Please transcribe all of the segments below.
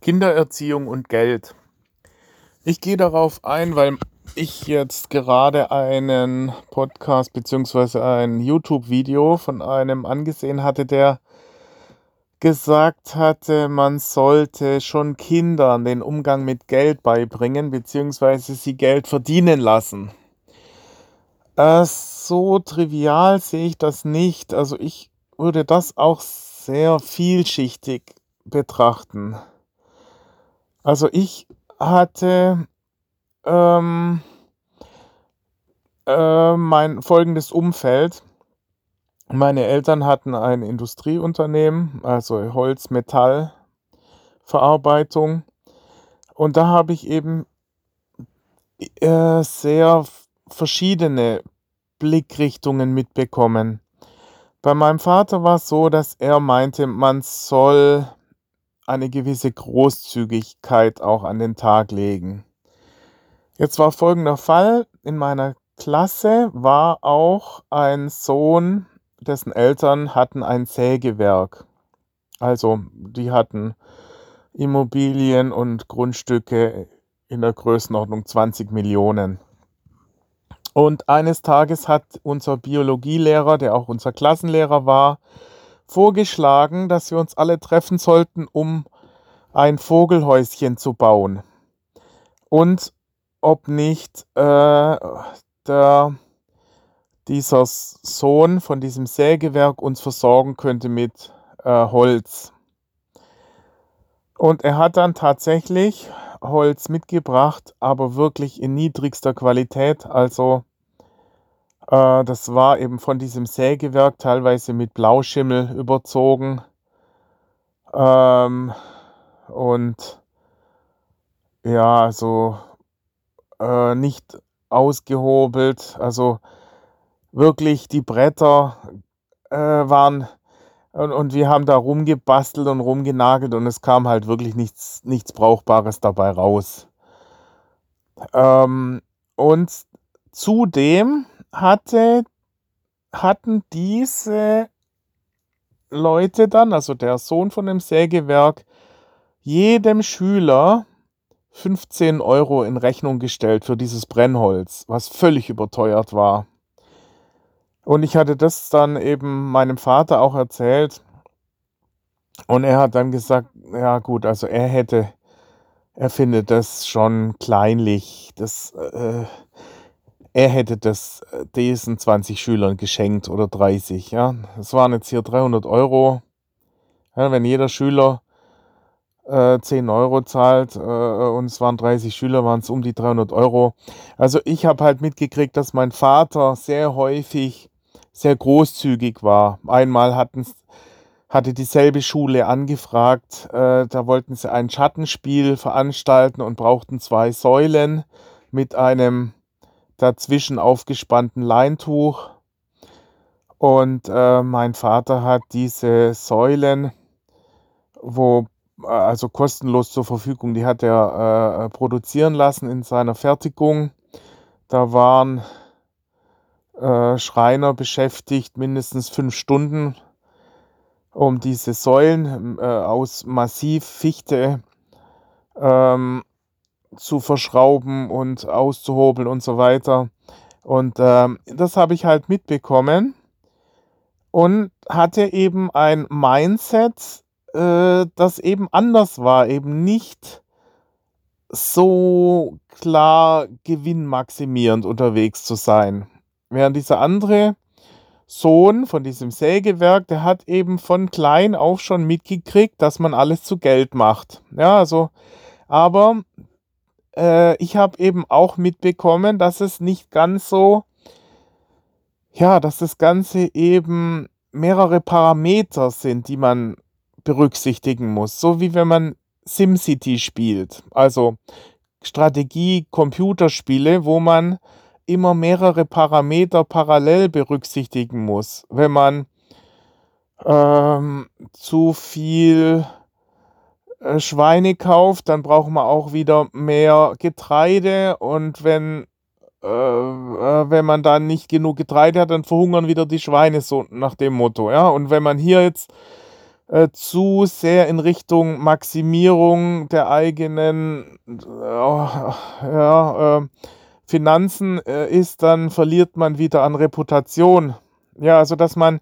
Kindererziehung und Geld. Ich gehe darauf ein, weil ich jetzt gerade einen Podcast bzw. ein YouTube-Video von einem angesehen hatte, der gesagt hatte, man sollte schon Kindern den Umgang mit Geld beibringen bzw. sie Geld verdienen lassen. Äh, so trivial sehe ich das nicht. Also ich würde das auch sehr vielschichtig betrachten. Also ich hatte ähm, äh, mein folgendes Umfeld. Meine Eltern hatten ein Industrieunternehmen, also Holz-Metall-Verarbeitung. Und da habe ich eben äh, sehr verschiedene Blickrichtungen mitbekommen. Bei meinem Vater war es so, dass er meinte, man soll eine gewisse Großzügigkeit auch an den Tag legen. Jetzt war folgender Fall. In meiner Klasse war auch ein Sohn, dessen Eltern hatten ein Sägewerk. Also die hatten Immobilien und Grundstücke in der Größenordnung 20 Millionen. Und eines Tages hat unser Biologielehrer, der auch unser Klassenlehrer war, vorgeschlagen, dass wir uns alle treffen sollten, um ein Vogelhäuschen zu bauen. Und ob nicht äh, der, dieser Sohn von diesem Sägewerk uns versorgen könnte mit äh, Holz. Und er hat dann tatsächlich Holz mitgebracht, aber wirklich in niedrigster Qualität. Also äh, das war eben von diesem Sägewerk teilweise mit Blauschimmel überzogen. Ähm, und ja, also äh, nicht ausgehobelt. Also wirklich die Bretter äh, waren und, und wir haben da rumgebastelt und rumgenagelt und es kam halt wirklich nichts, nichts Brauchbares dabei raus. Ähm, und zudem hatte, hatten diese Leute dann, also der Sohn von dem Sägewerk, jedem Schüler 15 Euro in Rechnung gestellt für dieses Brennholz, was völlig überteuert war. Und ich hatte das dann eben meinem Vater auch erzählt. Und er hat dann gesagt, ja gut, also er hätte, er findet das schon kleinlich. Das, äh, er hätte das äh, diesen 20 Schülern geschenkt oder 30. Ja, es waren jetzt hier 300 Euro. Ja, wenn jeder Schüler äh, 10 Euro zahlt äh, und es waren 30 Schüler, waren es um die 300 Euro. Also ich habe halt mitgekriegt, dass mein Vater sehr häufig sehr großzügig war. Einmal hatten, hatte dieselbe Schule angefragt, äh, da wollten sie ein Schattenspiel veranstalten und brauchten zwei Säulen mit einem dazwischen aufgespannten Leintuch. Und äh, mein Vater hat diese Säulen, wo äh, also kostenlos zur Verfügung, die hat er äh, produzieren lassen in seiner Fertigung. Da waren äh, Schreiner beschäftigt, mindestens fünf Stunden, um diese Säulen äh, aus Massivfichte ähm, zu verschrauben und auszuhobeln und so weiter. Und ähm, das habe ich halt mitbekommen und hatte eben ein Mindset, äh, das eben anders war, eben nicht so klar gewinnmaximierend unterwegs zu sein. Während dieser andere Sohn von diesem Sägewerk, der hat eben von klein auf schon mitgekriegt, dass man alles zu Geld macht. Ja, also, aber äh, ich habe eben auch mitbekommen, dass es nicht ganz so, ja, dass das Ganze eben mehrere Parameter sind, die man berücksichtigen muss. So wie wenn man SimCity spielt, also Strategie, Computerspiele, wo man immer mehrere Parameter parallel berücksichtigen muss. Wenn man ähm, zu viel Schweine kauft, dann braucht man auch wieder mehr Getreide und wenn, äh, äh, wenn man dann nicht genug Getreide hat, dann verhungern wieder die Schweine, so nach dem Motto. Ja? Und wenn man hier jetzt äh, zu sehr in Richtung Maximierung der eigenen äh, ja, äh, Finanzen äh, ist, dann verliert man wieder an Reputation. Ja, also dass man,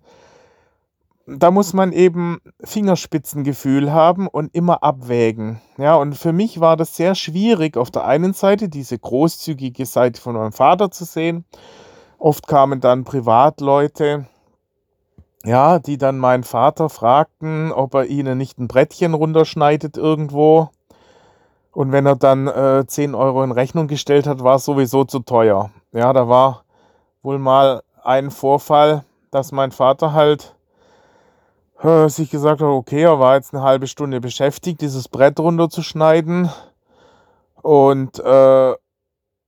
da muss man eben Fingerspitzengefühl haben und immer abwägen. Ja, und für mich war das sehr schwierig, auf der einen Seite diese großzügige Seite von meinem Vater zu sehen. Oft kamen dann Privatleute, ja, die dann meinen Vater fragten, ob er ihnen nicht ein Brettchen runterschneidet irgendwo. Und wenn er dann äh, 10 Euro in Rechnung gestellt hat, war es sowieso zu teuer. Ja, da war wohl mal ein Vorfall, dass mein Vater halt sich gesagt hat, okay, er war jetzt eine halbe Stunde beschäftigt, dieses Brett runterzuschneiden. Und äh,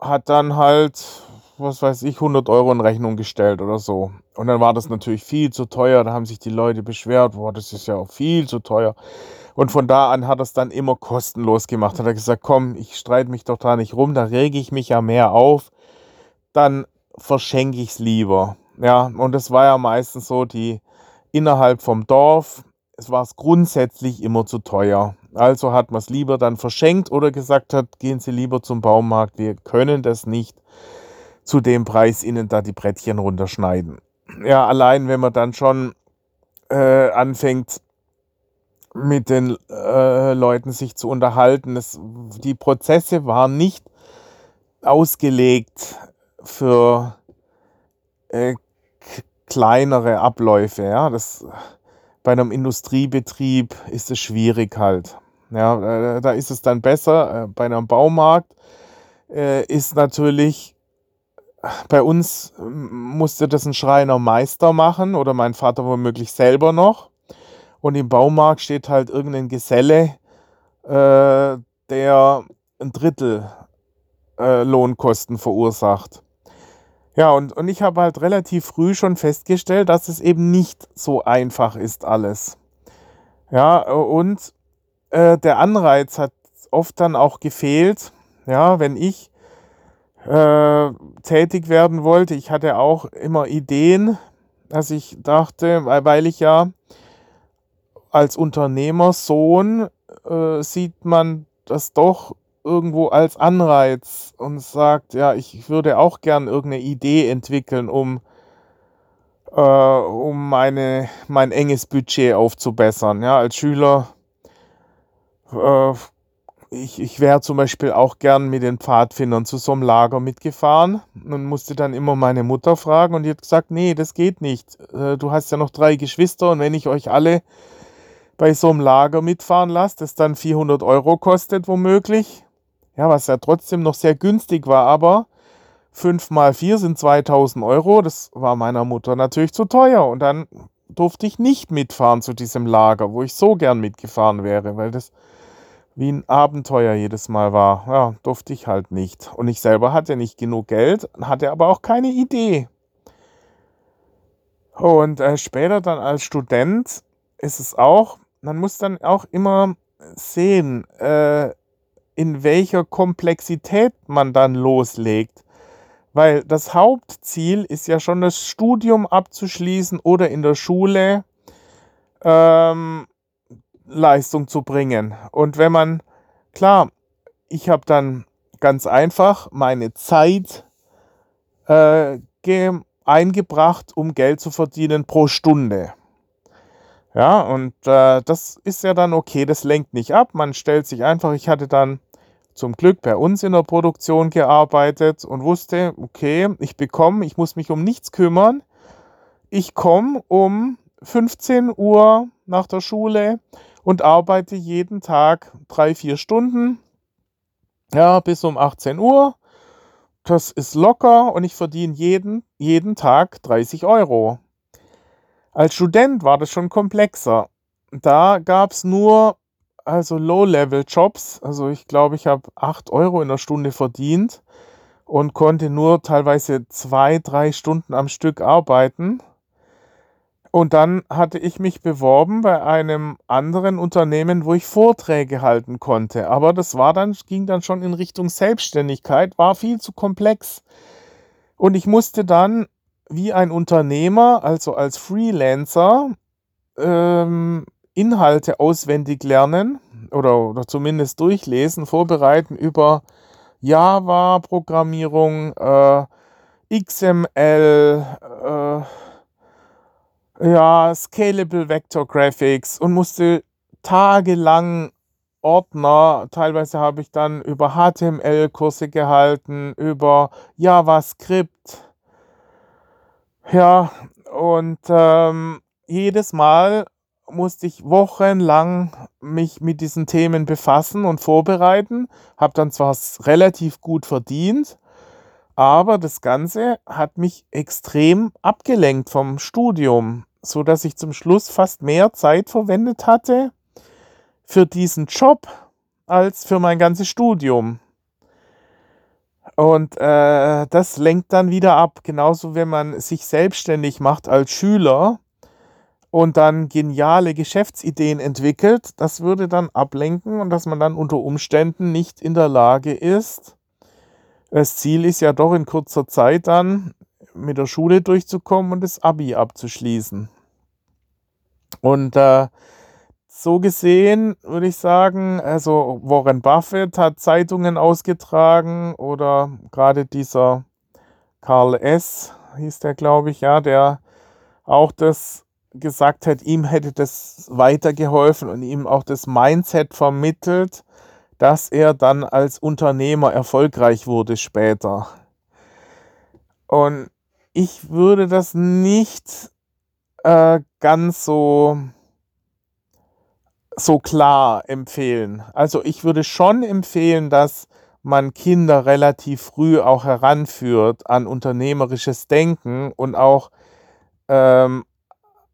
hat dann halt was weiß ich, 100 Euro in Rechnung gestellt oder so. Und dann war das natürlich viel zu teuer. Da haben sich die Leute beschwert, boah, das ist ja auch viel zu teuer. Und von da an hat er es dann immer kostenlos gemacht. Hat er gesagt, komm, ich streite mich doch da nicht rum, da rege ich mich ja mehr auf. Dann verschenke ich es lieber. Ja, und das war ja meistens so, die innerhalb vom Dorf, es war es grundsätzlich immer zu teuer. Also hat man es lieber dann verschenkt oder gesagt hat, gehen Sie lieber zum Baumarkt, wir können das nicht zu dem Preis ihnen da die Brettchen runterschneiden. Ja, allein wenn man dann schon äh, anfängt, mit den äh, Leuten sich zu unterhalten. Es, die Prozesse waren nicht ausgelegt für äh, kleinere Abläufe. Ja? Das, bei einem Industriebetrieb ist es schwierig halt. Ja, da ist es dann besser. Äh, bei einem Baumarkt äh, ist natürlich bei uns musste das ein Schreinermeister machen oder mein Vater womöglich selber noch. Und im Baumarkt steht halt irgendein Geselle, äh, der ein Drittel äh, Lohnkosten verursacht. Ja, und, und ich habe halt relativ früh schon festgestellt, dass es eben nicht so einfach ist alles. Ja, und äh, der Anreiz hat oft dann auch gefehlt. Ja, wenn ich äh, tätig werden wollte. Ich hatte auch immer Ideen, dass ich dachte, weil ich ja als Unternehmersohn äh, sieht man das doch irgendwo als Anreiz und sagt, ja, ich würde auch gern irgendeine Idee entwickeln, um, äh, um meine, mein enges Budget aufzubessern. Ja, als Schüler äh, ich, ich wäre zum Beispiel auch gern mit den Pfadfindern zu so einem Lager mitgefahren und musste dann immer meine Mutter fragen und die hat gesagt, nee, das geht nicht. Äh, du hast ja noch drei Geschwister und wenn ich euch alle bei so einem Lager mitfahren lasse, das dann 400 Euro kostet womöglich, ja, was ja trotzdem noch sehr günstig war, aber 5 mal 4 sind 2000 Euro, das war meiner Mutter natürlich zu teuer und dann durfte ich nicht mitfahren zu diesem Lager, wo ich so gern mitgefahren wäre, weil das wie ein Abenteuer jedes Mal war. Ja, durfte ich halt nicht. Und ich selber hatte nicht genug Geld, hatte aber auch keine Idee. Und äh, später dann als Student ist es auch, man muss dann auch immer sehen, äh, in welcher Komplexität man dann loslegt. Weil das Hauptziel ist ja schon das Studium abzuschließen oder in der Schule ähm, Leistung zu bringen. Und wenn man, klar, ich habe dann ganz einfach meine Zeit äh, eingebracht, um Geld zu verdienen pro Stunde. Ja, und äh, das ist ja dann okay, das lenkt nicht ab. Man stellt sich einfach, ich hatte dann zum Glück bei uns in der Produktion gearbeitet und wusste, okay, ich bekomme, ich muss mich um nichts kümmern. Ich komme um 15 Uhr nach der Schule und arbeite jeden Tag drei, vier Stunden, ja, bis um 18 Uhr. Das ist locker und ich verdiene jeden, jeden Tag 30 Euro. Als Student war das schon komplexer. Da gab es nur also Low-Level-Jobs. Also ich glaube, ich habe 8 Euro in der Stunde verdient und konnte nur teilweise zwei, drei Stunden am Stück arbeiten. Und dann hatte ich mich beworben bei einem anderen Unternehmen, wo ich Vorträge halten konnte. Aber das war dann, ging dann schon in Richtung Selbstständigkeit, war viel zu komplex. Und ich musste dann wie ein Unternehmer, also als Freelancer, ähm, Inhalte auswendig lernen oder, oder zumindest durchlesen, vorbereiten über Java-Programmierung, äh, XML, äh, ja, Scalable Vector Graphics und musste tagelang Ordner, teilweise habe ich dann über HTML-Kurse gehalten, über JavaScript. Ja, und ähm, jedes Mal musste ich wochenlang mich mit diesen Themen befassen und vorbereiten, habe dann zwar relativ gut verdient, aber das Ganze hat mich extrem abgelenkt vom Studium, so dass ich zum Schluss fast mehr Zeit verwendet hatte für diesen Job als für mein ganzes Studium. Und äh, das lenkt dann wieder ab. Genauso, wenn man sich selbstständig macht als Schüler und dann geniale Geschäftsideen entwickelt, das würde dann ablenken und dass man dann unter Umständen nicht in der Lage ist. Das Ziel ist ja doch in kurzer Zeit dann mit der Schule durchzukommen und das Abi abzuschließen. Und äh, so gesehen würde ich sagen, also Warren Buffett hat Zeitungen ausgetragen oder gerade dieser Karl S. hieß der, glaube ich, ja, der auch das gesagt hat, ihm hätte das weitergeholfen und ihm auch das Mindset vermittelt, dass er dann als Unternehmer erfolgreich wurde später. Und ich würde das nicht äh, ganz so so klar empfehlen. Also ich würde schon empfehlen, dass man Kinder relativ früh auch heranführt an unternehmerisches Denken und auch ähm,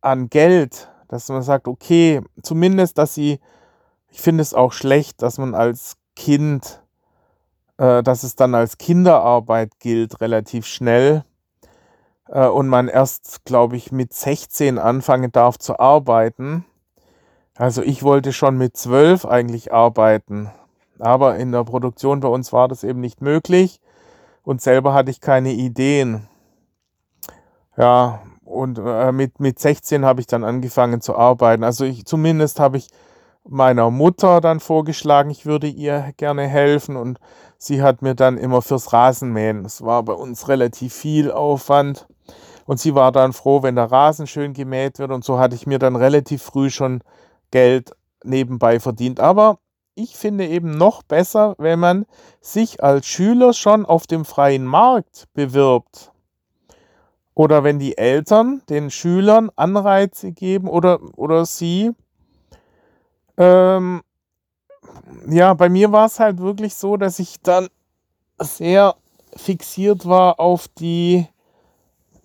an Geld, dass man sagt, okay, zumindest, dass sie, ich finde es auch schlecht, dass man als Kind, äh, dass es dann als Kinderarbeit gilt, relativ schnell äh, und man erst, glaube ich, mit 16 anfangen darf zu arbeiten also ich wollte schon mit zwölf eigentlich arbeiten, aber in der Produktion bei uns war das eben nicht möglich und selber hatte ich keine Ideen. Ja, und äh, mit, mit 16 habe ich dann angefangen zu arbeiten. Also ich, zumindest habe ich meiner Mutter dann vorgeschlagen, ich würde ihr gerne helfen und sie hat mir dann immer fürs Rasenmähen, es war bei uns relativ viel Aufwand und sie war dann froh, wenn der Rasen schön gemäht wird und so hatte ich mir dann relativ früh schon Geld nebenbei verdient. Aber ich finde eben noch besser, wenn man sich als Schüler schon auf dem freien Markt bewirbt. Oder wenn die Eltern den Schülern Anreize geben oder, oder sie. Ähm, ja, bei mir war es halt wirklich so, dass ich dann sehr fixiert war auf die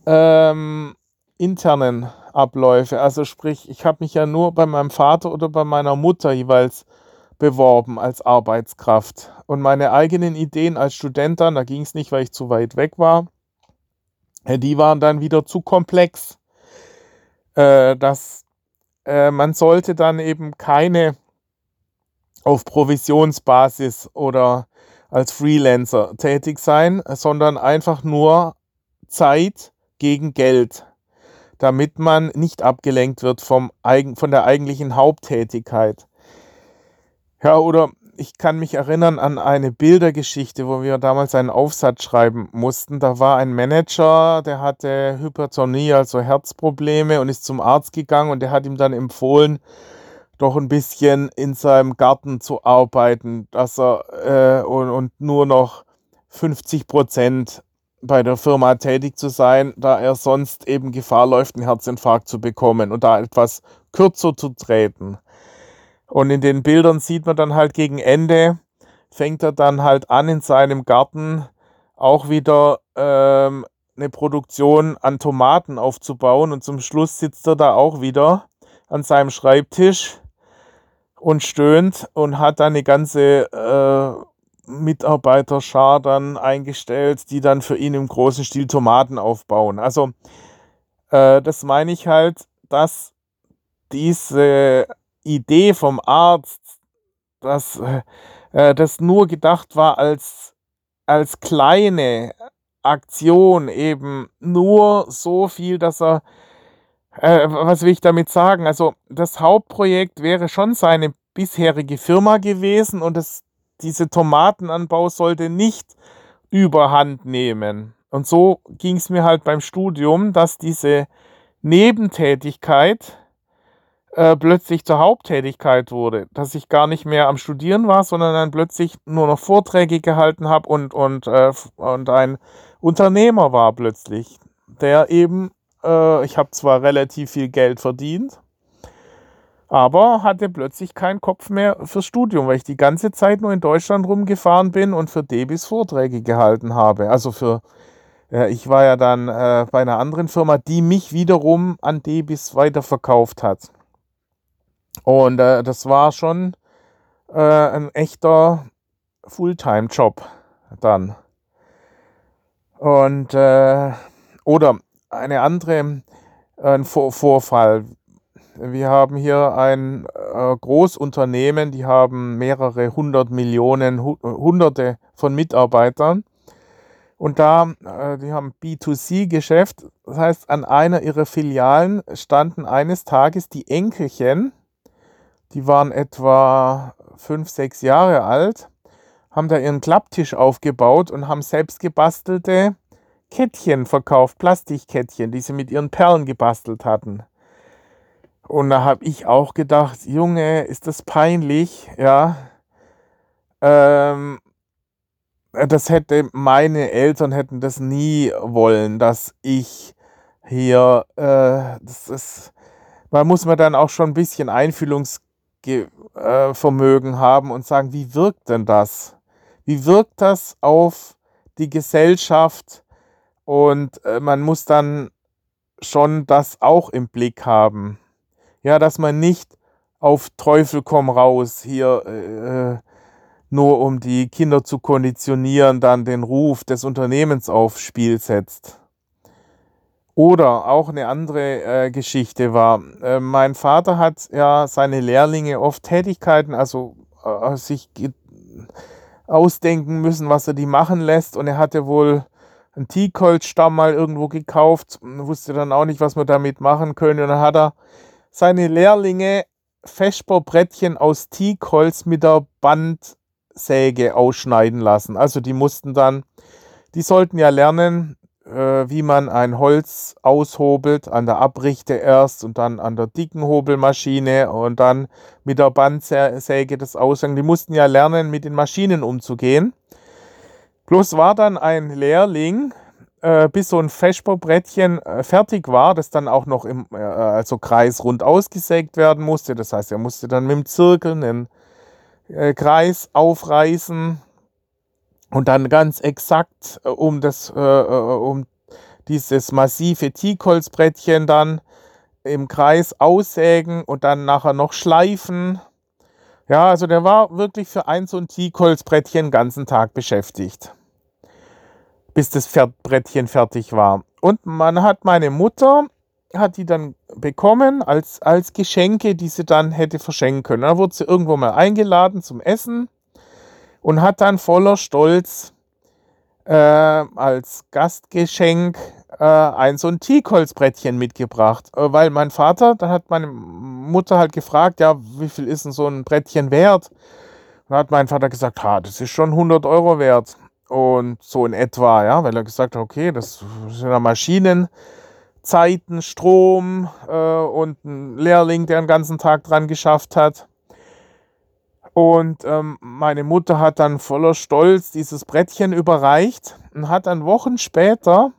ähm, internen Abläufe. Also sprich, ich habe mich ja nur bei meinem Vater oder bei meiner Mutter jeweils beworben als Arbeitskraft. Und meine eigenen Ideen als Student dann, da ging es nicht, weil ich zu weit weg war, die waren dann wieder zu komplex. Äh, dass äh, man sollte dann eben keine auf Provisionsbasis oder als Freelancer tätig sein, sondern einfach nur Zeit gegen Geld damit man nicht abgelenkt wird vom, von der eigentlichen Haupttätigkeit. Ja, oder ich kann mich erinnern an eine Bildergeschichte, wo wir damals einen Aufsatz schreiben mussten. Da war ein Manager, der hatte Hypertonie, also Herzprobleme und ist zum Arzt gegangen und der hat ihm dann empfohlen, doch ein bisschen in seinem Garten zu arbeiten, dass er äh, und, und nur noch 50 Prozent bei der Firma tätig zu sein, da er sonst eben Gefahr läuft, einen Herzinfarkt zu bekommen und da etwas kürzer zu treten. Und in den Bildern sieht man dann halt gegen Ende, fängt er dann halt an in seinem Garten auch wieder ähm, eine Produktion an Tomaten aufzubauen und zum Schluss sitzt er da auch wieder an seinem Schreibtisch und stöhnt und hat dann eine ganze äh, Mitarbeiterschar dann eingestellt, die dann für ihn im großen Stil Tomaten aufbauen. Also äh, das meine ich halt, dass diese Idee vom Arzt, dass äh, das nur gedacht war als, als kleine Aktion, eben nur so viel, dass er Äh, was will ich damit sagen? Also, das Hauptprojekt wäre schon seine bisherige Firma gewesen und das, diese Tomatenanbau sollte nicht überhand nehmen. Und so ging es mir halt beim Studium, dass diese Nebentätigkeit äh, plötzlich zur Haupttätigkeit wurde, dass ich gar nicht mehr am Studieren war, sondern dann plötzlich nur noch Vorträge gehalten habe und, und, äh, und ein Unternehmer war plötzlich, der eben, äh, ich habe zwar relativ viel Geld verdient, aber hatte plötzlich keinen Kopf mehr fürs Studium, weil ich die ganze Zeit nur in Deutschland rumgefahren bin und für Debis Vorträge gehalten habe. Also für, äh, ich war ja dann äh, bei einer anderen Firma, die mich wiederum an Debis weiterverkauft hat. Und äh, das war schon äh, ein echter Fulltime-Job dann. Und äh, oder eine andere ein Vor Vorfall. Wir haben hier ein äh, Großunternehmen, die haben mehrere hundert Millionen, hu hunderte von Mitarbeitern. Und da, äh, die haben B2C-Geschäft, das heißt, an einer ihrer Filialen standen eines Tages die Enkelchen die waren etwa fünf, sechs Jahre alt, haben da ihren Klapptisch aufgebaut und haben selbst gebastelte Kettchen verkauft, Plastikkettchen, die sie mit ihren Perlen gebastelt hatten. Und da habe ich auch gedacht, Junge, ist das peinlich, ja. Ähm, das hätte meine Eltern hätten das nie wollen, dass ich hier, äh, das ist, man muss man dann auch schon ein bisschen Einfühlungs Vermögen haben und sagen, wie wirkt denn das? Wie wirkt das auf die Gesellschaft? Und äh, man muss dann schon das auch im Blick haben. Ja, dass man nicht auf Teufel komm raus hier äh, nur um die Kinder zu konditionieren, dann den Ruf des Unternehmens aufs Spiel setzt. Oder auch eine andere äh, Geschichte war, äh, mein Vater hat ja seine Lehrlinge oft Tätigkeiten, also äh, sich ausdenken müssen, was er die machen lässt. Und er hatte wohl einen Teakholzstamm mal irgendwo gekauft, wusste dann auch nicht, was man damit machen könnte. Und dann hat er seine Lehrlinge Feschbaubrettchen aus Teakholz mit der Bandsäge ausschneiden lassen. Also die mussten dann, die sollten ja lernen, wie man ein Holz aushobelt, an der Abrichte erst und dann an der dicken Hobelmaschine und dann mit der Bandsäge das Aushängen. Die mussten ja lernen, mit den Maschinen umzugehen. Bloß war dann ein Lehrling, äh, bis so ein Feschbaubrettchen äh, fertig war, das dann auch noch im äh, also kreisrund ausgesägt werden musste. Das heißt, er musste dann mit dem Zirkel einen äh, Kreis aufreißen, und dann ganz exakt äh, um das, äh, äh, um dieses massive Teakholzbrettchen dann im Kreis aussägen und dann nachher noch schleifen. Ja, also der war wirklich für ein so ein Teakholzbrettchen den ganzen Tag beschäftigt, bis das Brettchen fertig war. Und man hat meine Mutter, hat die dann bekommen als, als Geschenke, die sie dann hätte verschenken können. Da wurde sie irgendwo mal eingeladen zum Essen und hat dann voller Stolz äh, als Gastgeschenk äh, ein so ein Teakholzbrettchen mitgebracht. Äh, weil mein Vater, dann hat meine Mutter halt gefragt, ja, wie viel ist denn so ein Brettchen wert? Und dann hat mein Vater gesagt, ha, das ist schon 100 Euro wert. Und so in etwa, ja, weil er gesagt hat, okay, das sind ja Maschinen. Zeiten, Strom äh, und ein Lehrling, der den ganzen Tag dran geschafft hat. Und ähm, meine Mutter hat dann voller Stolz dieses Brettchen überreicht und hat dann Wochen später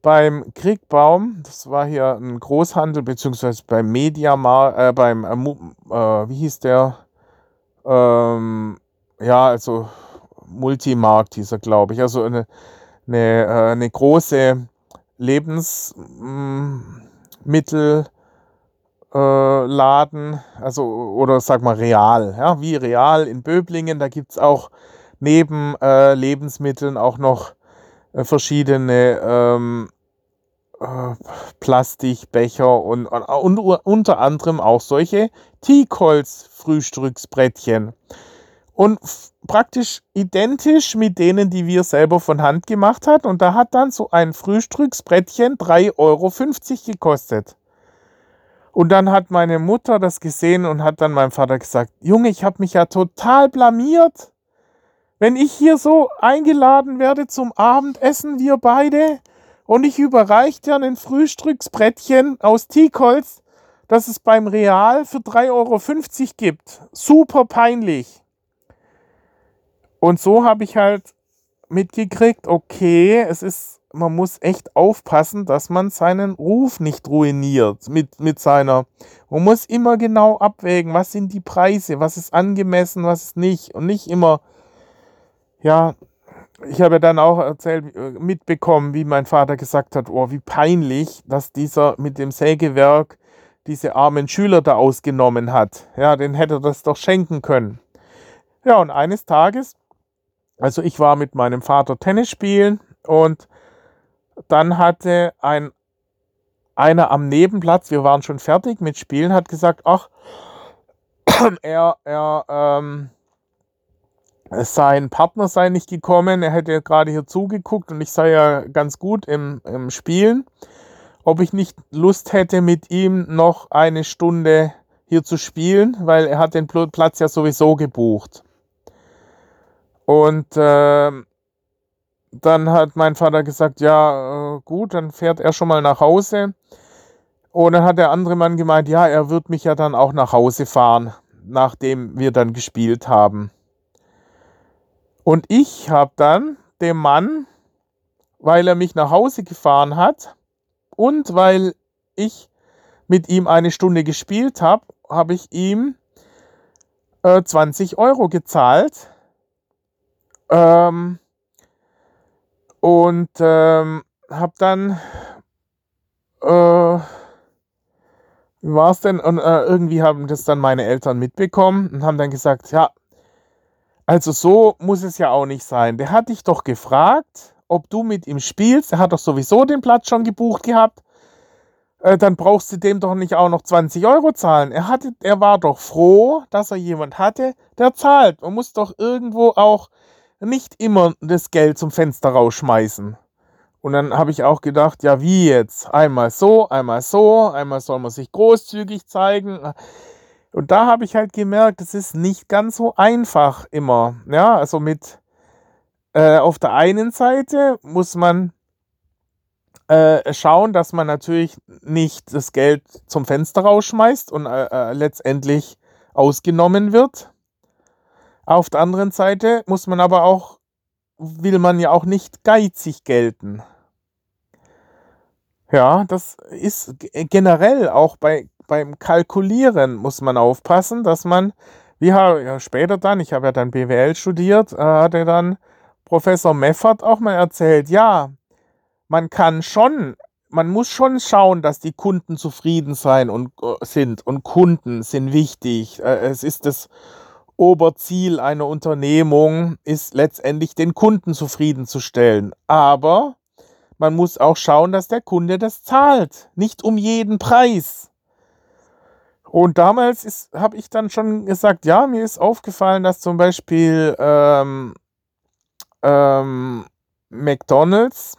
beim Kriegbaum, das war hier ein Großhandel, beziehungsweise beim Mediamar, äh, beim, äh, äh, wie hieß der? Ähm, ja, also Multimarkt hieß er, glaube ich. Also eine, eine, äh, eine große Lebensmittel- äh, Laden, also oder sag mal Real, ja, wie Real in Böblingen, da gibt es auch neben äh, Lebensmitteln auch noch äh, verschiedene ähm, äh, Plastikbecher und, und, und, unter anderem auch solche Teakholz-Frühstücksbrettchen. Und praktisch identisch mit denen, die wir selber von Hand gemacht haben. Und da hat dann so ein Frühstücksbrettchen 3,50 Euro gekostet. Und dann hat meine Mutter das gesehen und hat dann meinem Vater gesagt, Junge, ich habe mich ja total blamiert. Wenn ich hier so eingeladen werde zum Abendessen, wir beide, und ich überreiche dir ein Frühstücksbrettchen aus Teakholz, das es beim Real für 3,50 Euro gibt. Super peinlich. Und so habe ich halt mitgekriegt, okay, es ist, man muss echt aufpassen, dass man seinen Ruf nicht ruiniert mit, mit seiner. Man muss immer genau abwägen, was sind die Preise, was ist angemessen, was ist nicht. Und nicht immer, ja, ich habe dann auch erzählt, äh, mitbekommen, wie mein Vater gesagt hat, oh, wie peinlich, dass dieser mit dem Sägewerk diese armen Schüler da ausgenommen hat. Ja, den hätte er das doch schenken können. Ja, und eines Tages, also ich war mit meinem Vater Tennis spielen und dann hatte ein einer am Nebenplatz, wir waren schon fertig mit Spielen, hat gesagt, ach, er, er, ähm, sein Partner sei nicht gekommen, er hätte gerade hier zugeguckt und ich sei ja ganz gut im, im Spielen, ob ich nicht Lust hätte, mit ihm noch eine Stunde hier zu spielen, weil er hat den Platz ja sowieso gebucht. Und äh, dann hat mein Vater gesagt, ja äh, gut, dann fährt er schon mal nach Hause. Und dann hat der andere Mann gemeint, ja, er wird mich ja dann auch nach Hause fahren, nachdem wir dann gespielt haben. Und ich habe dann dem Mann, weil er mich nach Hause gefahren hat und weil ich mit ihm eine Stunde gespielt habe, habe ich ihm äh, 20 Euro gezahlt. Ähm, und ähm, habe dann, äh, wie war es denn? Und äh, irgendwie haben das dann meine Eltern mitbekommen und haben dann gesagt, ja, also so muss es ja auch nicht sein. Der hat dich doch gefragt, ob du mit ihm spielst. Er hat doch sowieso den Platz schon gebucht gehabt. Äh, dann brauchst du dem doch nicht auch noch 20 Euro zahlen. Er, hatte, er war doch froh, dass er jemand hatte, der zahlt. Man muss doch irgendwo auch nicht immer das Geld zum Fenster rausschmeißen. Und dann habe ich auch gedacht, ja, wie jetzt? Einmal so, einmal so, einmal soll man sich großzügig zeigen. Und da habe ich halt gemerkt, es ist nicht ganz so einfach immer. Ja, also mit äh, auf der einen Seite muss man äh, schauen, dass man natürlich nicht das Geld zum Fenster rausschmeißt und äh, äh letztendlich ausgenommen wird. Auf der anderen Seite muss man aber auch, will man ja auch nicht geizig gelten. Ja, das ist generell auch bei beim Kalkulieren muss man aufpassen, dass man, wie ja, später dann, ich habe ja dann BWL studiert, äh, hatte dann Professor Meffert auch mal erzählt, ja, man kann schon, man muss schon schauen, dass die Kunden zufrieden sein und äh, sind und Kunden sind wichtig. Äh, es ist das Oberziel einer Unternehmung, ist letztendlich den Kunden zufriedenzustellen. Aber man muss auch schauen, dass der Kunde das zahlt, nicht um jeden Preis. Und damals habe ich dann schon gesagt, ja, mir ist aufgefallen, dass zum Beispiel ähm, ähm, McDonald's,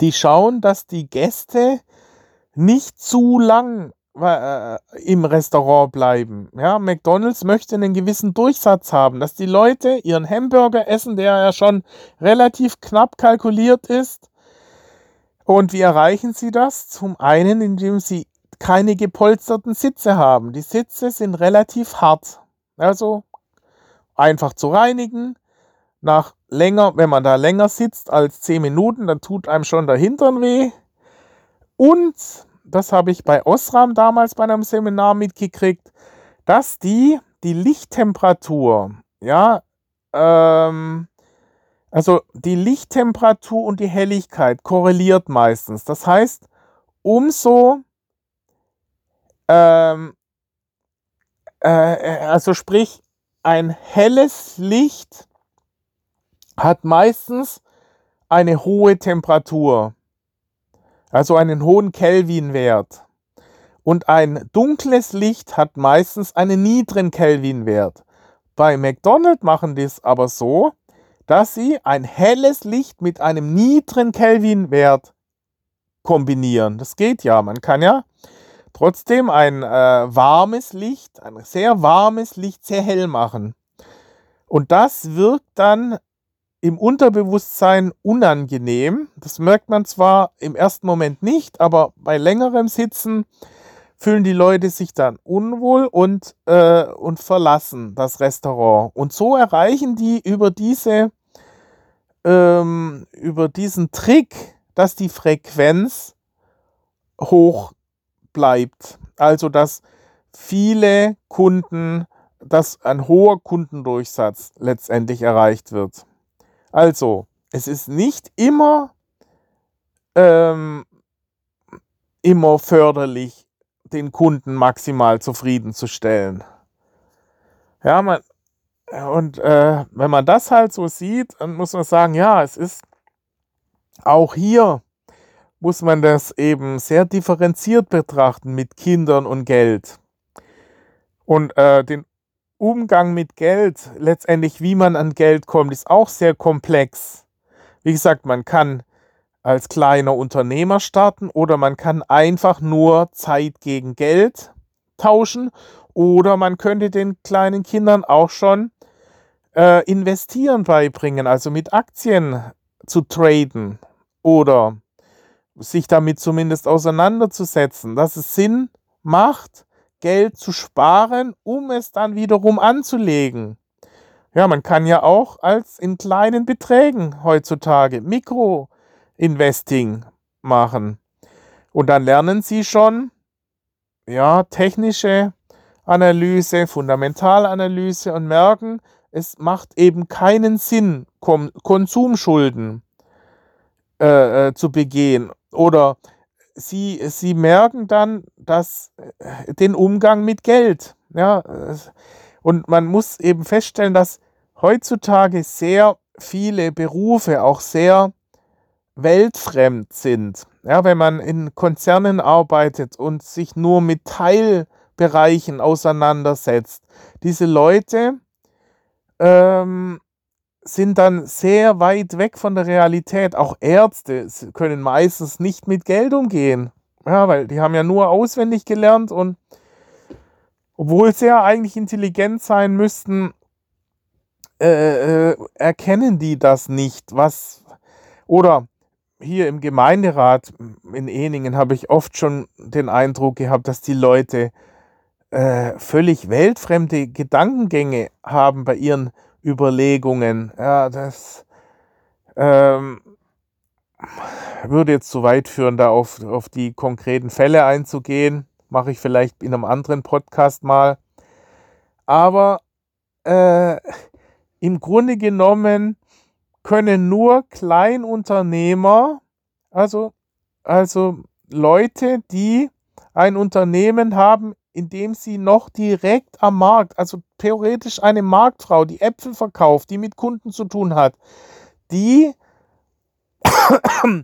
die schauen, dass die Gäste nicht zu lang im Restaurant bleiben. Ja, McDonald's möchte einen gewissen Durchsatz haben, dass die Leute ihren Hamburger essen, der ja schon relativ knapp kalkuliert ist. Und wie erreichen sie das? Zum einen, indem sie keine gepolsterten Sitze haben. Die Sitze sind relativ hart. Also einfach zu reinigen. Nach länger, wenn man da länger sitzt als 10 Minuten, dann tut einem schon der Hintern weh. Und das habe ich bei Osram damals bei einem Seminar mitgekriegt, dass die die Lichttemperatur, ja, ähm, also die Lichttemperatur und die Helligkeit korreliert meistens. Das heißt, umso ähm, äh, also sprich, ein helles Licht hat meistens eine hohe Temperatur, also einen hohen Kelvinwert. Und ein dunkles Licht hat meistens einen niedrigen Kelvinwert. Bei McDonald's machen die es aber so, dass sie ein helles Licht mit einem niedrigen Kelvinwert kombinieren. Das geht ja. Man kann ja trotzdem ein äh, warmes Licht, ein sehr warmes Licht sehr hell machen. Und das wirkt dann im Unterbewusstsein unangenehm. Das merkt man zwar im ersten Moment nicht, aber bei längerem Sitzen fühlen die Leute sich dann unwohl und, äh, und verlassen das Restaurant. Und so erreichen die über diese ähm, über diesen Trick, dass die Frequenz hoch bleibt. Also dass viele Kunden, dass ein hoher Kundendurchsatz letztendlich erreicht wird. Also, es ist nicht immer, ähm, immer förderlich, den Kunden maximal zufriedenzustellen. Ja, man, und äh, wenn man das halt so sieht, dann muss man sagen, ja, es ist auch hier muss man das eben sehr differenziert betrachten mit Kindern und Geld. Und äh, den Umgang mit Geld, letztendlich wie man an Geld kommt, ist auch sehr komplex. Wie gesagt, man kann als kleiner Unternehmer starten oder man kann einfach nur Zeit gegen Geld tauschen oder man könnte den kleinen Kindern auch schon äh, investieren beibringen, also mit Aktien zu traden oder sich damit zumindest auseinanderzusetzen, dass es Sinn macht, Geld zu sparen, um es dann wiederum anzulegen. Ja, man kann ja auch als in kleinen Beträgen heutzutage Mikroinvesting machen. Und dann lernen Sie schon, ja, technische Analyse, Fundamentalanalyse und merken, es macht eben keinen Sinn, Konsumschulden äh, äh, zu begehen. Oder sie, sie merken dann, dass äh, den Umgang mit Geld. Ja, und man muss eben feststellen, dass heutzutage sehr viele Berufe auch sehr weltfremd sind. Ja, wenn man in Konzernen arbeitet und sich nur mit Teilbereichen auseinandersetzt. Diese Leute ähm, sind dann sehr weit weg von der Realität. Auch Ärzte können meistens nicht mit Geld umgehen. Ja, weil die haben ja nur auswendig gelernt und obwohl sie ja eigentlich intelligent sein müssten, äh, äh, erkennen die das nicht. Was oder hier im Gemeinderat in Eningen habe ich oft schon den Eindruck gehabt, dass die Leute äh, völlig weltfremde Gedankengänge haben bei ihren Überlegungen. Ja, das ähm, würde jetzt zu weit führen, da auf, auf die konkreten Fälle einzugehen. Mache ich vielleicht in einem anderen Podcast mal. Aber äh, im Grunde genommen können nur Kleinunternehmer, also, also Leute, die ein Unternehmen haben indem sie noch direkt am Markt, also theoretisch eine Marktfrau, die Äpfel verkauft, die mit Kunden zu tun hat, die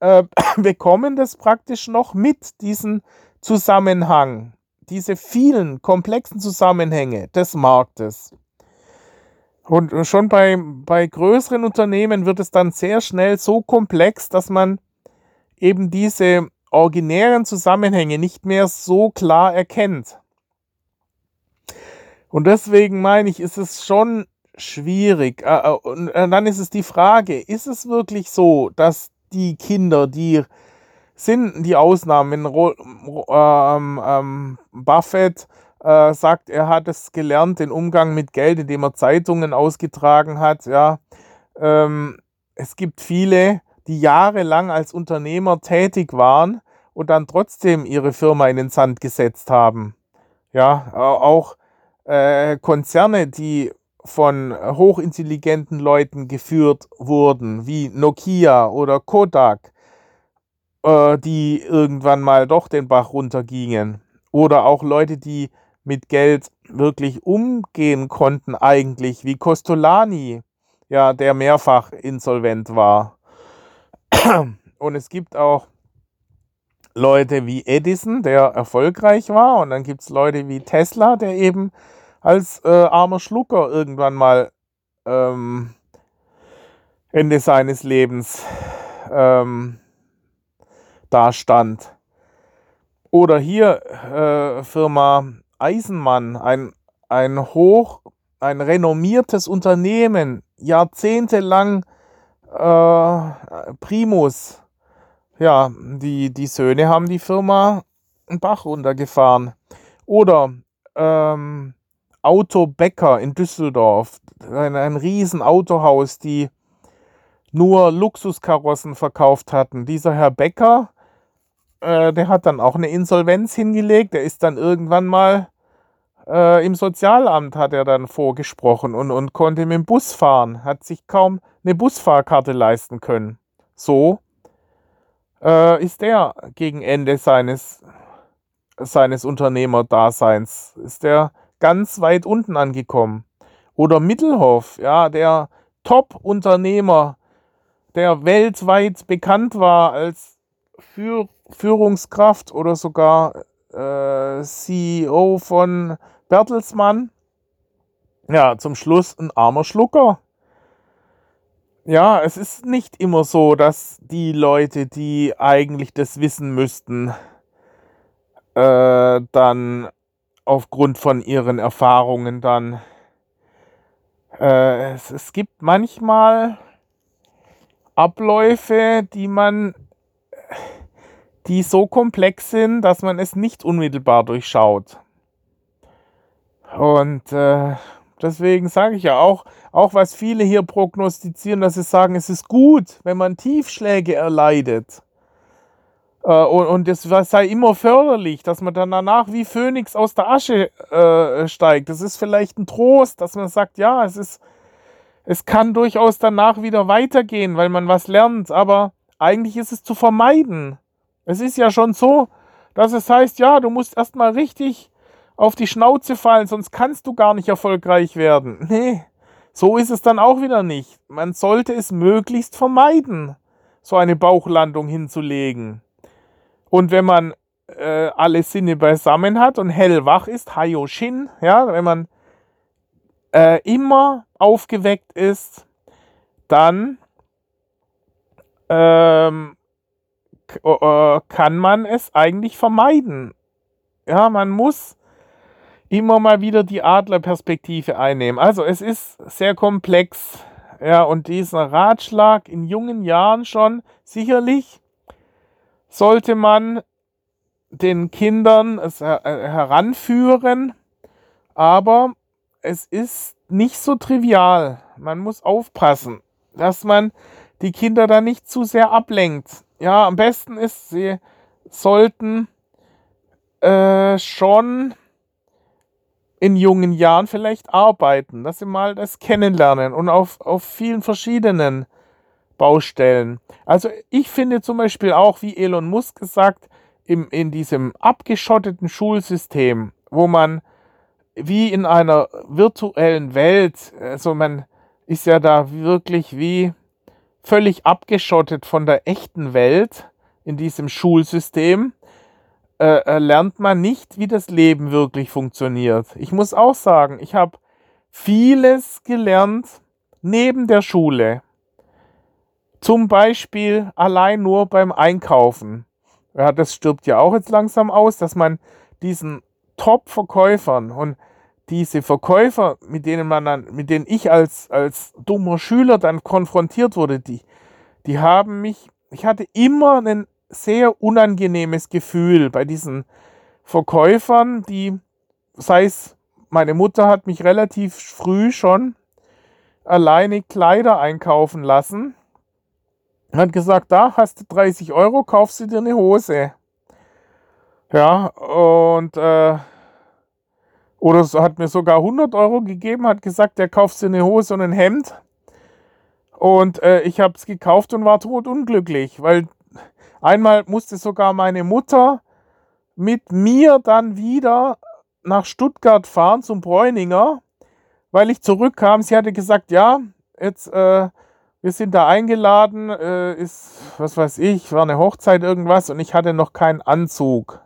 äh, bekommen das praktisch noch mit, diesen Zusammenhang, diese vielen komplexen Zusammenhänge des Marktes. Und schon bei, bei größeren Unternehmen wird es dann sehr schnell so komplex, dass man eben diese originären Zusammenhänge nicht mehr so klar erkennt. Und deswegen meine ich, ist es schon schwierig. Äh, äh, und äh, dann ist es die Frage, ist es wirklich so, dass die Kinder, die sind die Ausnahmen, wenn ähm, ähm, Buffett äh, sagt, er hat es gelernt, den Umgang mit Geld, indem er Zeitungen ausgetragen hat, ja, ähm, es gibt viele, die jahrelang als Unternehmer tätig waren und dann trotzdem ihre Firma in den Sand gesetzt haben. Ja, auch äh, Konzerne, die von hochintelligenten Leuten geführt wurden, wie Nokia oder Kodak, äh, die irgendwann mal doch den Bach runtergingen. Oder auch Leute, die mit Geld wirklich umgehen konnten, eigentlich, wie Costolani, ja, der mehrfach insolvent war. Und es gibt auch Leute wie Edison, der erfolgreich war, und dann gibt es Leute wie Tesla, der eben als äh, armer Schlucker irgendwann mal ähm, Ende seines Lebens ähm, dastand. Oder hier äh, Firma Eisenmann, ein, ein hoch, ein renommiertes Unternehmen, jahrzehntelang äh, Primus. Ja, die, die Söhne haben die Firma einen Bach runtergefahren. Oder ähm, Auto Becker in Düsseldorf, ein, ein riesen Autohaus, die nur Luxuskarossen verkauft hatten. Dieser Herr Becker, äh, der hat dann auch eine Insolvenz hingelegt. Der ist dann irgendwann mal äh, im Sozialamt hat er dann vorgesprochen und, und konnte mit dem Bus fahren, hat sich kaum eine Busfahrkarte leisten können. So äh, ist er gegen Ende seines, seines Unternehmerdaseins, ist er ganz weit unten angekommen. Oder Mittelhoff, ja, der Top-Unternehmer, der weltweit bekannt war als Führ Führungskraft oder sogar äh, CEO von Bertelsmann. Ja, zum Schluss ein armer Schlucker. Ja, es ist nicht immer so, dass die Leute, die eigentlich das wissen müssten, äh, dann aufgrund von ihren Erfahrungen dann. Äh, es, es gibt manchmal Abläufe, die man, die so komplex sind, dass man es nicht unmittelbar durchschaut. Und äh, deswegen sage ich ja auch, auch was viele hier prognostizieren, dass sie sagen, es ist gut, wenn man Tiefschläge erleidet. Äh, und, und das sei immer förderlich, dass man dann danach wie Phönix aus der Asche äh, steigt. Das ist vielleicht ein Trost, dass man sagt, ja, es ist, es kann durchaus danach wieder weitergehen, weil man was lernt, aber eigentlich ist es zu vermeiden. Es ist ja schon so, dass es heißt, ja, du musst erstmal richtig auf die Schnauze fallen, sonst kannst du gar nicht erfolgreich werden. Nee, so ist es dann auch wieder nicht. Man sollte es möglichst vermeiden, so eine Bauchlandung hinzulegen. Und wenn man äh, alle Sinne beisammen hat und hellwach ist, Hayoshin, ja, wenn man äh, immer aufgeweckt ist, dann ähm, äh, kann man es eigentlich vermeiden. Ja, man muss immer mal wieder die Adlerperspektive einnehmen. Also es ist sehr komplex. Ja, und dieser Ratschlag in jungen Jahren schon sicherlich sollte man den Kindern es heranführen, aber es ist nicht so trivial. Man muss aufpassen, dass man die Kinder da nicht zu sehr ablenkt. Ja, am besten ist, sie sollten äh, schon in jungen Jahren vielleicht arbeiten, dass sie mal das kennenlernen und auf, auf vielen verschiedenen Baustellen. Also ich finde zum Beispiel auch, wie Elon Musk gesagt, im, in diesem abgeschotteten Schulsystem, wo man wie in einer virtuellen Welt, also man ist ja da wirklich wie völlig abgeschottet von der echten Welt in diesem Schulsystem, äh, äh, lernt man nicht, wie das Leben wirklich funktioniert. Ich muss auch sagen, ich habe vieles gelernt neben der Schule. Zum Beispiel allein nur beim Einkaufen. Ja, das stirbt ja auch jetzt langsam aus, dass man diesen Top-Verkäufern und diese Verkäufer, mit denen man dann, mit denen ich als, als dummer Schüler dann konfrontiert wurde, die, die haben mich, ich hatte immer einen sehr unangenehmes Gefühl bei diesen Verkäufern, die, sei es, meine Mutter hat mich relativ früh schon alleine Kleider einkaufen lassen. Hat gesagt, da hast du 30 Euro, kaufst du dir eine Hose. Ja, und äh, oder hat mir sogar 100 Euro gegeben, hat gesagt, der kauft dir eine Hose und ein Hemd. Und äh, ich habe es gekauft und war totunglücklich, weil Einmal musste sogar meine Mutter mit mir dann wieder nach Stuttgart fahren zum Bräuninger, weil ich zurückkam. Sie hatte gesagt, ja, jetzt, äh, wir sind da eingeladen, äh, ist, was weiß ich, war eine Hochzeit irgendwas und ich hatte noch keinen Anzug.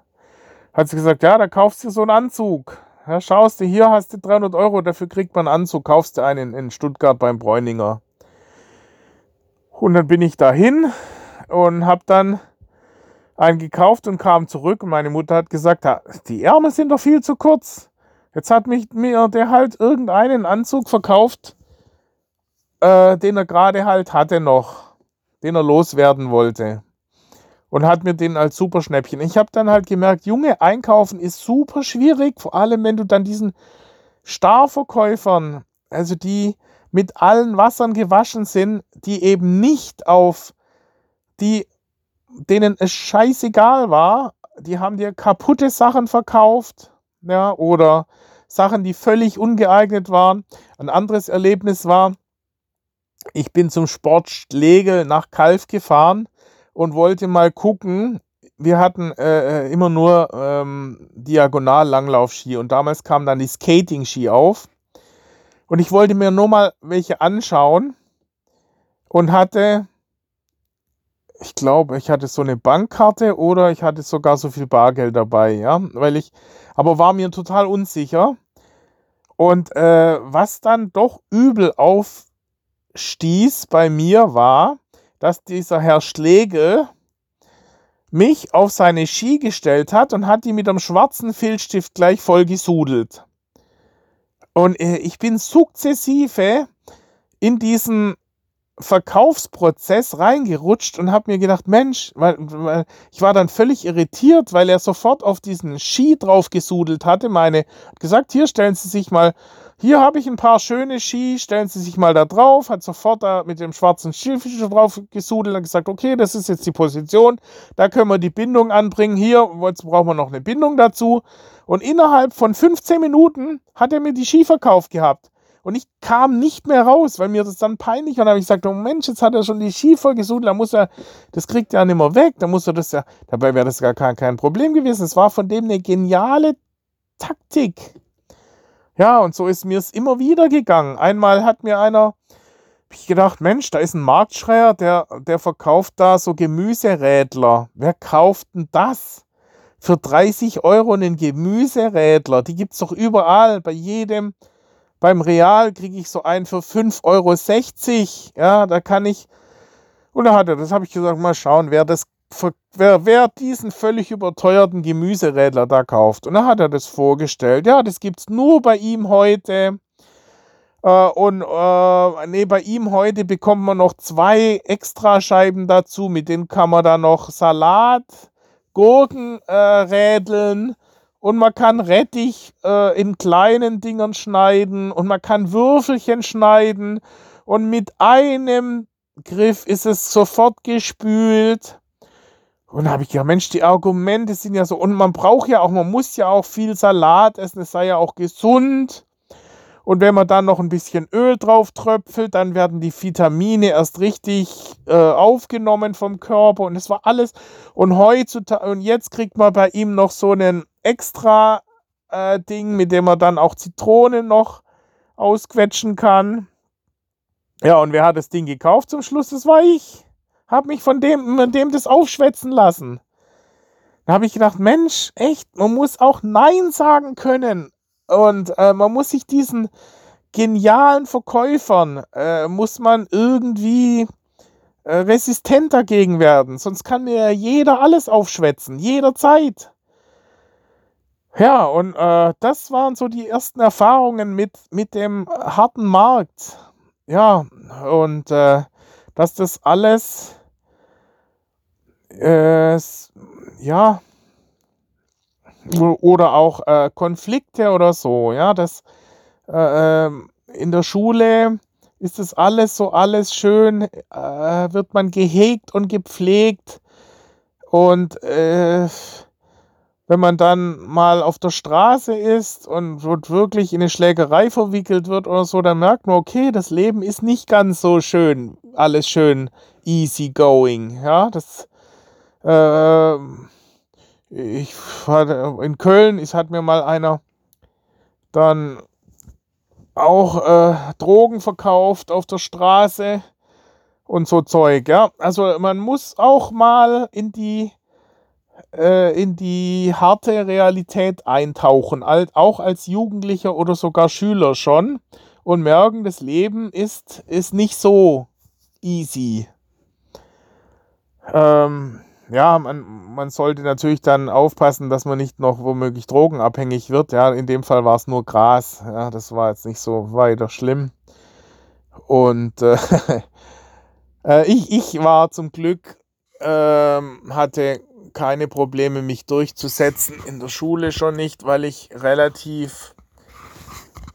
Hat sie gesagt, ja, da kaufst du so einen Anzug. Ja, schaust du, hier hast du 300 Euro, dafür kriegt man einen Anzug, kaufst du einen in Stuttgart beim Bräuninger. Und dann bin ich dahin, und habe dann einen gekauft und kam zurück und meine Mutter hat gesagt, die Ärmel sind doch viel zu kurz. Jetzt hat mich, mir der halt irgendeinen Anzug verkauft, äh, den er gerade halt hatte noch, den er loswerden wollte. Und hat mir den als super Schnäppchen. Ich habe dann halt gemerkt, Junge, einkaufen ist super schwierig, vor allem wenn du dann diesen Starverkäufern, also die mit allen Wassern gewaschen sind, die eben nicht auf die, denen es scheißegal war, die haben dir kaputte Sachen verkauft, ja, oder Sachen, die völlig ungeeignet waren. Ein anderes Erlebnis war, ich bin zum Sportschlägel nach Kalf gefahren und wollte mal gucken. Wir hatten äh, äh, immer nur ähm, Diagonal-Langlaufski und damals kam dann die Skating-Ski auf. Und ich wollte mir nur mal welche anschauen und hatte, ich glaube, ich hatte so eine Bankkarte oder ich hatte sogar so viel Bargeld dabei, ja, weil ich, aber war mir total unsicher. Und äh, was dann doch übel auf stieß bei mir war, dass dieser Herr Schlegel mich auf seine Ski gestellt hat und hat die mit einem schwarzen Filzstift gleich voll gesudelt. Und äh, ich bin sukzessive in diesen Verkaufsprozess reingerutscht und habe mir gedacht, Mensch, weil, weil, ich war dann völlig irritiert, weil er sofort auf diesen Ski drauf gesudelt hatte. Meine gesagt, hier stellen Sie sich mal hier habe ich ein paar schöne Ski, stellen Sie sich mal da drauf, hat sofort da mit dem schwarzen Schiff drauf gesudelt und gesagt, okay, das ist jetzt die Position, da können wir die Bindung anbringen, hier jetzt brauchen wir noch eine Bindung dazu. Und innerhalb von 15 Minuten hat er mir die Ski verkauft gehabt. Und ich kam nicht mehr raus, weil mir das dann peinlich war. Und dann habe ich gesagt, oh Mensch, jetzt hat er schon die voll gesudelt, da muss er, das kriegt er nicht mehr weg, da muss er das ja, dabei wäre das gar kein, kein Problem gewesen. Es war von dem eine geniale Taktik. Ja, und so ist mir es immer wieder gegangen. Einmal hat mir einer, ich gedacht, Mensch, da ist ein Marktschreier, der, der verkauft da so Gemüserädler. Wer kauft denn das? Für 30 Euro einen Gemüserädler. Die gibt es doch überall, bei jedem. Beim Real kriege ich so einen für 5,60 Euro. Ja, da kann ich. Und da hat er, das habe ich gesagt, mal schauen, wer das wer, wer diesen völlig überteuerten Gemüserädler da kauft. Und dann hat er das vorgestellt. Ja, das gibt es nur bei ihm heute. Äh, und äh, nee, bei ihm heute bekommt man noch zwei Extrascheiben dazu. Mit denen kann man dann noch Salat, Gurken äh, rädeln. Und man kann Rettich äh, in kleinen Dingern schneiden. Und man kann Würfelchen schneiden. Und mit einem Griff ist es sofort gespült. Und habe ich gedacht, Mensch, die Argumente sind ja so. Und man braucht ja auch, man muss ja auch viel Salat essen, es sei ja auch gesund. Und wenn man dann noch ein bisschen Öl drauf tröpfelt, dann werden die Vitamine erst richtig äh, aufgenommen vom Körper. Und es war alles. Und heutzutage, und jetzt kriegt man bei ihm noch so einen extra äh, Ding, mit dem man dann auch Zitronen noch ausquetschen kann. Ja, und wer hat das Ding gekauft zum Schluss? Das war ich habe mich von dem, dem das aufschwätzen lassen. Da habe ich gedacht, Mensch, echt, man muss auch Nein sagen können. Und äh, man muss sich diesen genialen Verkäufern, äh, muss man irgendwie äh, resistent dagegen werden. Sonst kann mir jeder alles aufschwätzen, jederzeit. Ja, und äh, das waren so die ersten Erfahrungen mit, mit dem harten Markt. Ja, und äh, dass das alles äh, ja, oder auch äh, Konflikte oder so, ja, das äh, ähm, in der Schule ist das alles so alles schön, äh, wird man gehegt und gepflegt und äh, wenn man dann mal auf der Straße ist und wirklich in eine Schlägerei verwickelt wird oder so, dann merkt man, okay, das Leben ist nicht ganz so schön, alles schön easy going, ja, das äh, ich hatte in Köln, es hat mir mal einer dann auch äh, Drogen verkauft auf der Straße und so Zeug, ja. Also man muss auch mal in die äh, in die harte Realität eintauchen, auch als Jugendlicher oder sogar Schüler schon und merken, das Leben ist, ist nicht so easy. Ähm, ja, man, man sollte natürlich dann aufpassen, dass man nicht noch womöglich drogenabhängig wird. Ja, in dem Fall war es nur Gras. Ja, das war jetzt nicht so weiter schlimm. Und äh, äh, ich, ich war zum Glück, äh, hatte keine Probleme, mich durchzusetzen. In der Schule schon nicht, weil ich relativ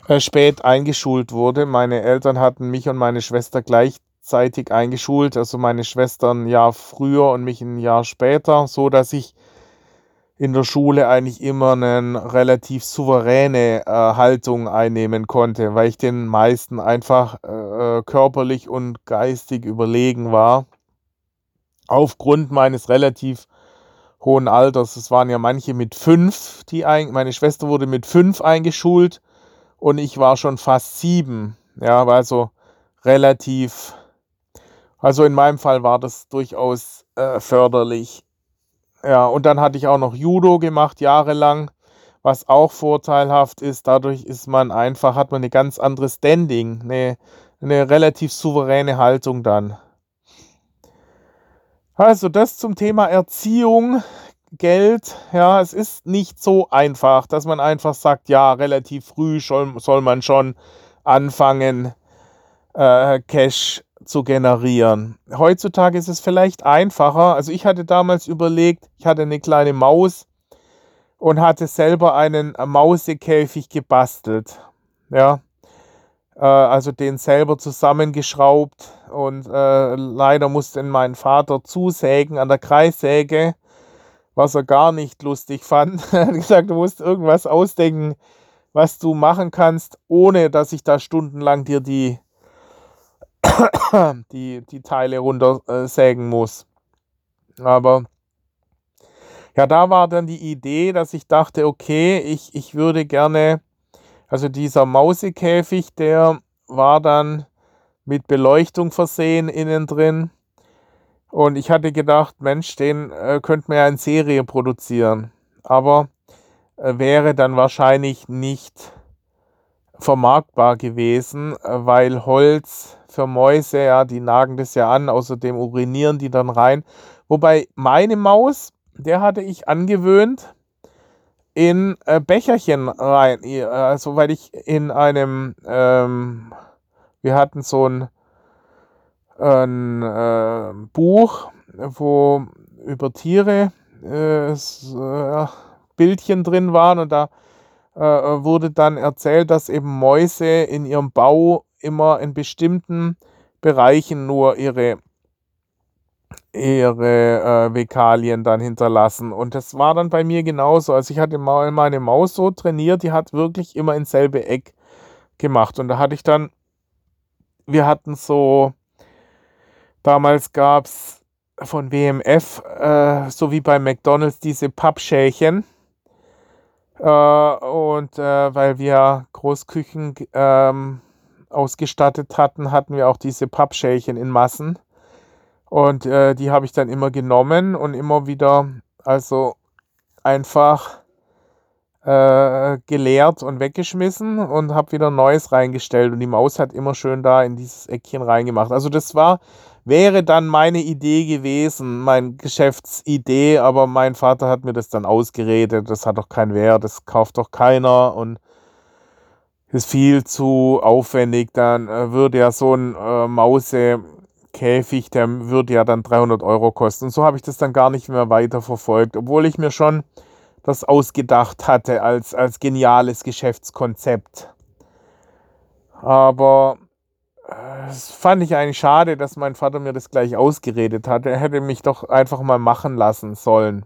äh, spät eingeschult wurde. Meine Eltern hatten mich und meine Schwester gleichzeitig eingeschult, also meine Schwester ein Jahr früher und mich ein Jahr später, so dass ich in der Schule eigentlich immer eine relativ souveräne äh, Haltung einnehmen konnte, weil ich den meisten einfach äh, körperlich und geistig überlegen war. Aufgrund meines relativ hohen Alters. Es waren ja manche mit fünf, die ein, meine Schwester wurde mit fünf eingeschult und ich war schon fast sieben. Ja, war also relativ, also in meinem Fall war das durchaus äh, förderlich. Ja, und dann hatte ich auch noch Judo gemacht, jahrelang, was auch vorteilhaft ist. Dadurch ist man einfach, hat man eine ganz andere Standing, eine, eine relativ souveräne Haltung dann. Also das zum Thema Erziehung, Geld. Ja, es ist nicht so einfach, dass man einfach sagt, ja, relativ früh soll, soll man schon anfangen, äh, Cash zu generieren. Heutzutage ist es vielleicht einfacher. Also ich hatte damals überlegt, ich hatte eine kleine Maus und hatte selber einen Mausekäfig gebastelt. Ja, äh, also den selber zusammengeschraubt und äh, leider musste mein Vater zusägen an der Kreissäge, was er gar nicht lustig fand. er hat gesagt, du musst irgendwas ausdenken, was du machen kannst, ohne dass ich da stundenlang dir die, die, die Teile runtersägen muss. Aber ja, da war dann die Idee, dass ich dachte, okay, ich, ich würde gerne also dieser Mausekäfig, der war dann mit Beleuchtung versehen innen drin. Und ich hatte gedacht, Mensch, den äh, könnte man ja in Serie produzieren. Aber äh, wäre dann wahrscheinlich nicht vermarktbar gewesen, äh, weil Holz für Mäuse, ja, die nagen das ja an, außerdem urinieren die dann rein. Wobei meine Maus, der hatte ich angewöhnt, in äh, Becherchen rein. Also, weil ich in einem, ähm, wir hatten so ein, ein äh, Buch, wo über Tiere äh, äh, Bildchen drin waren und da äh, wurde dann erzählt, dass eben Mäuse in ihrem Bau immer in bestimmten Bereichen nur ihre ihre äh, Vekalien dann hinterlassen. Und das war dann bei mir genauso. Also ich hatte mal meine Maus so trainiert, die hat wirklich immer ins selbe Eck gemacht. Und da hatte ich dann, wir hatten so, damals gab es von WMF, äh, so wie bei McDonalds, diese Pappschälchen. Äh, und äh, weil wir Großküchen ähm, ausgestattet hatten, hatten wir auch diese Pappschälchen in Massen. Und äh, die habe ich dann immer genommen und immer wieder, also einfach äh, geleert und weggeschmissen und habe wieder Neues reingestellt. Und die Maus hat immer schön da in dieses Eckchen reingemacht. Also das war, wäre dann meine Idee gewesen, meine Geschäftsidee, aber mein Vater hat mir das dann ausgeredet. Das hat doch keinen Wert, das kauft doch keiner und ist viel zu aufwendig. Dann äh, würde ja so ein äh, Mause der würde ja dann 300 Euro kosten. Und so habe ich das dann gar nicht mehr weiter verfolgt, obwohl ich mir schon das ausgedacht hatte als, als geniales Geschäftskonzept. Aber es fand ich eigentlich schade, dass mein Vater mir das gleich ausgeredet hat. Er hätte mich doch einfach mal machen lassen sollen.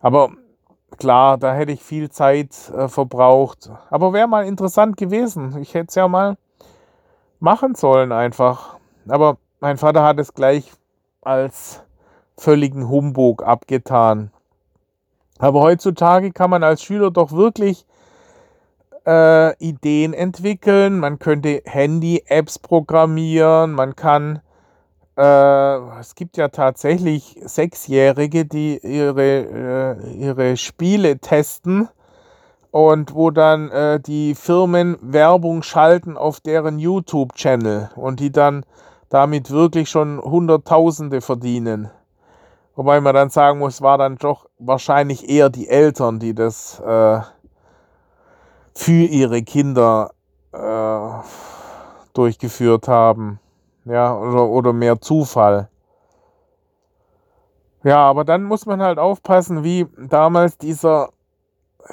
Aber klar, da hätte ich viel Zeit äh, verbraucht. Aber wäre mal interessant gewesen. Ich hätte es ja mal machen sollen einfach. Aber mein Vater hat es gleich als völligen Humbug abgetan. Aber heutzutage kann man als Schüler doch wirklich äh, Ideen entwickeln. Man könnte Handy-Apps programmieren. Man kann, äh, es gibt ja tatsächlich Sechsjährige, die ihre, äh, ihre Spiele testen und wo dann äh, die Firmen Werbung schalten auf deren YouTube-Channel und die dann damit wirklich schon Hunderttausende verdienen. Wobei man dann sagen muss, war dann doch wahrscheinlich eher die Eltern, die das äh, für ihre Kinder äh, durchgeführt haben. Ja, oder, oder mehr Zufall. Ja, aber dann muss man halt aufpassen, wie damals dieser,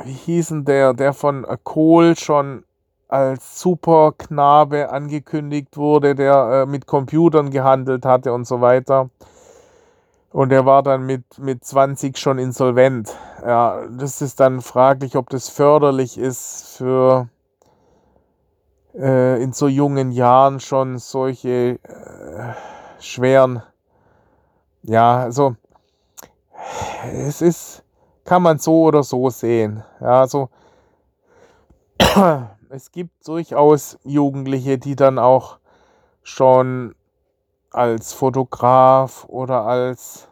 wie hießen der, der von Kohl schon als Superknabe angekündigt wurde, der äh, mit Computern gehandelt hatte und so weiter. Und er war dann mit, mit 20 schon insolvent. Ja, das ist dann fraglich, ob das förderlich ist für äh, in so jungen Jahren schon solche äh, schweren, ja, also es ist, kann man so oder so sehen. Ja, also es gibt durchaus Jugendliche, die dann auch schon als Fotograf oder als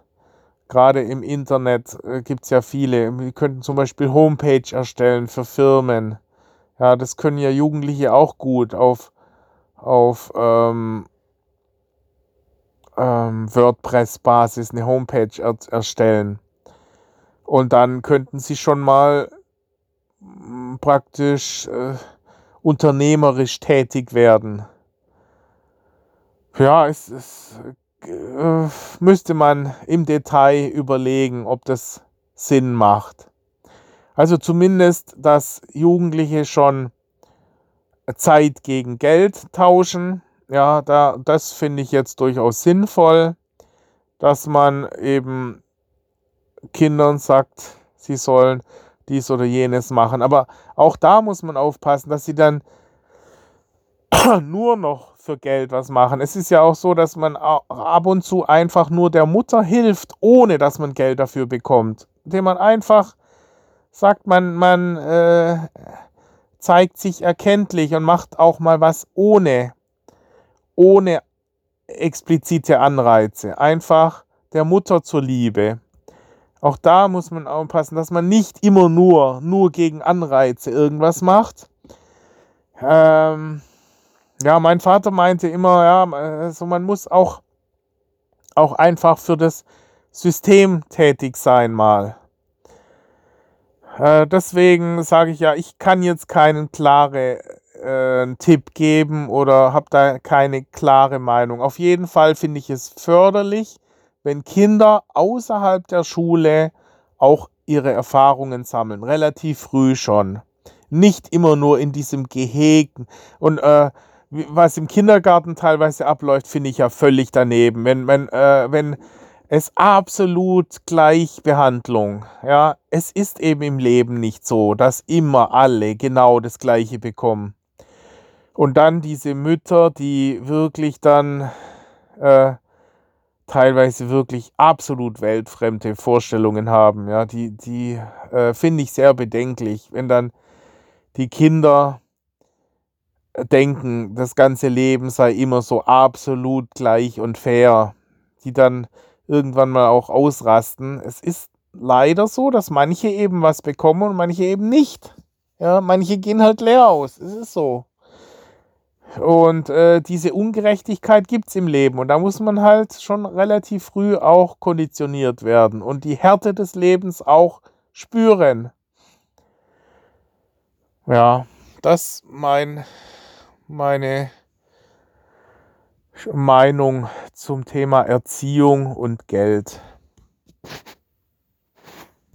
gerade im Internet äh, gibt es ja viele. Wir könnten zum Beispiel Homepage erstellen für Firmen. Ja, das können ja Jugendliche auch gut auf, auf ähm, ähm, WordPress-Basis eine Homepage er erstellen. Und dann könnten sie schon mal praktisch äh, unternehmerisch tätig werden. Ja, es, es äh, müsste man im Detail überlegen, ob das Sinn macht. Also zumindest, dass Jugendliche schon Zeit gegen Geld tauschen. Ja, da, das finde ich jetzt durchaus sinnvoll, dass man eben Kindern sagt, sie sollen dies oder jenes machen. Aber auch da muss man aufpassen, dass sie dann nur noch für Geld was machen. Es ist ja auch so, dass man ab und zu einfach nur der Mutter hilft, ohne dass man Geld dafür bekommt. Indem man einfach sagt, man, man äh, zeigt sich erkenntlich und macht auch mal was ohne, ohne explizite Anreize. Einfach der Mutter zur Liebe. Auch da muss man aufpassen, dass man nicht immer nur, nur gegen Anreize irgendwas macht. Ähm, ja, mein Vater meinte immer, ja, also man muss auch, auch einfach für das System tätig sein mal. Äh, deswegen sage ich ja, ich kann jetzt keinen klaren äh, Tipp geben oder habe da keine klare Meinung. Auf jeden Fall finde ich es förderlich, wenn Kinder außerhalb der Schule auch ihre Erfahrungen sammeln, relativ früh schon. Nicht immer nur in diesem Gehegen. Und äh, was im Kindergarten teilweise abläuft, finde ich ja völlig daneben. Wenn, wenn, äh, wenn es absolut Gleichbehandlung, ja, es ist eben im Leben nicht so, dass immer alle genau das Gleiche bekommen. Und dann diese Mütter, die wirklich dann äh, teilweise wirklich absolut weltfremde Vorstellungen haben. Ja, die, die äh, finde ich sehr bedenklich, wenn dann die Kinder denken, das ganze Leben sei immer so absolut gleich und fair, die dann irgendwann mal auch ausrasten. Es ist leider so, dass manche eben was bekommen und manche eben nicht. Ja, manche gehen halt leer aus. Es ist so. Und äh, diese Ungerechtigkeit gibt es im Leben und da muss man halt schon relativ früh auch konditioniert werden und die Härte des Lebens auch spüren. Ja, das mein, meine Meinung zum Thema Erziehung und Geld.